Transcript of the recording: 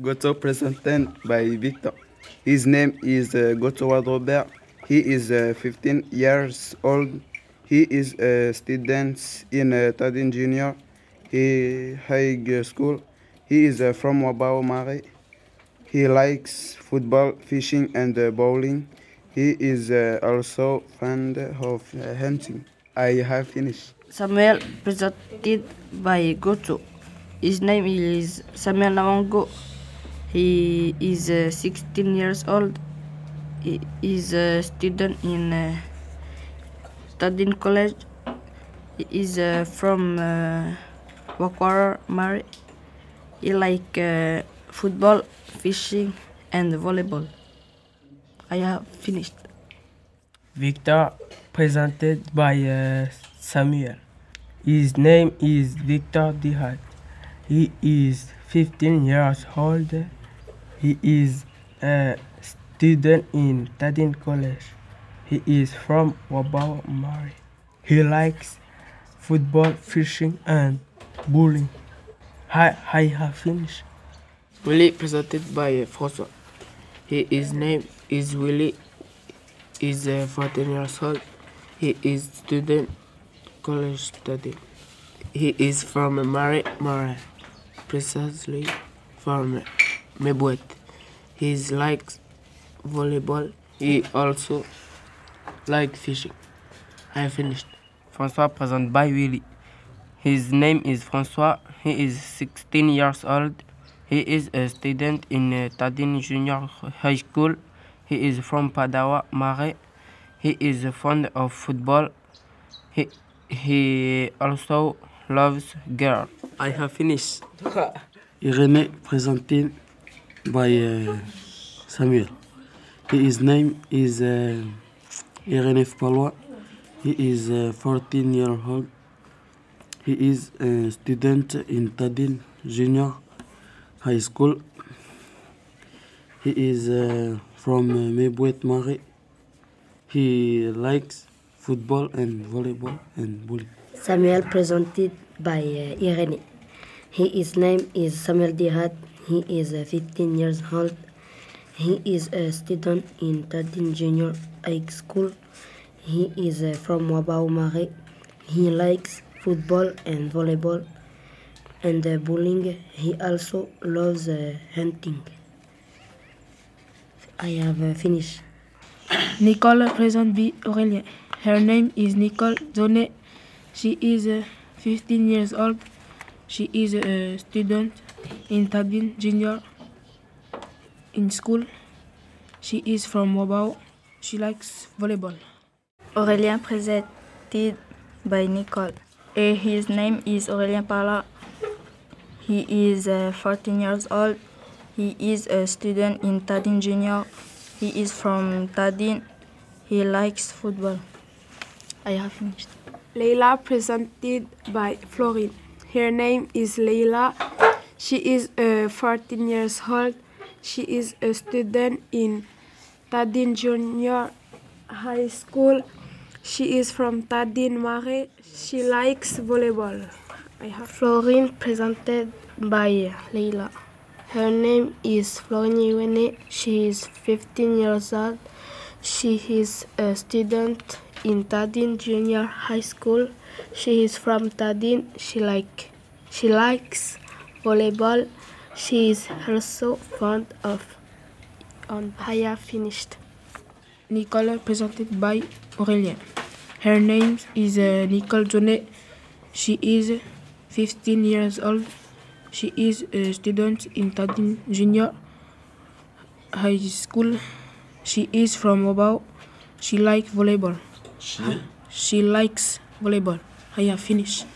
Goto presented by Victor. His name is uh, Goto Robert. He is uh, 15 years old. He is a student in uh, Tadin Junior he, High School. He is uh, from Wabao Mare. He likes football, fishing, and uh, bowling. He is uh, also fond of uh, hunting. I have finished. Samuel presented by Goto. His name is Samuel Nawango. He is uh, 16 years old. He is a student in uh, studying college. He is uh, from uh, Wakwara Mare. He like uh, football, fishing, and volleyball. I have finished. Victor, presented by uh, Samuel. His name is Victor Dihat. He is 15 years old. He is a student in Tadin College. He is from Wabao Mare. He likes football, fishing, and bowling. I, I have finished. Willie presented by François. His name is Willie. Is uh, 14 years old. He is student college study. He is from Marie Marais, precisely from Mebouet. He likes volleyball. He also like fishing. I finished. François presented by Willie. His name is François. He is 16 years old. He is a student in uh, Tadin Junior High School. He is from Padawa, Mare. He is fond of football. He, he also loves girls. I have finished. Irene presented by uh, Samuel. His name is uh, Irene Palwa. He is uh, 14 years old. He is a student in Tadin Junior High School. He is uh, from uh, Mare. He likes football and volleyball and bowling. Samuel presented by uh, Irene. His name is Samuel Dihat. He is uh, 15 years old. He is a student in Tadin Junior High School. He is uh, from Wabao Mare. He likes football and volleyball and uh, bowling. He also loves uh, hunting. I have finished. Nicole present by Aurélien. Her name is Nicole Zonet. She is uh, 15 years old. She is a student in Tadin Junior in school. She is from Wabao. She likes volleyball. Aurélien presented by Nicole. Uh, his name is Aurélien Parla. He is uh, 14 years old. He is a student in Tadin Junior. He is from Tadin. He likes football. I have finished. Leila presented by Florine. Her name is Leila. She is uh, 14 years old. She is a student in Tadin Junior High School. She is from Tadin Mare. She likes volleyball. I have Florine presented by Leila. Her name is Florine Iwene. She is 15 years old. She is a student in Tadin Junior High School. She is from Tadin. She like she likes volleyball. She is also fond of on I have finished. Nicole presented by Aurélien. Her name is uh, Nicole Jonet. She is 15 years old. She is a student in Tadin Junior High School. She is from Wabao. She likes volleyball. She? She likes volleyball. I have finished.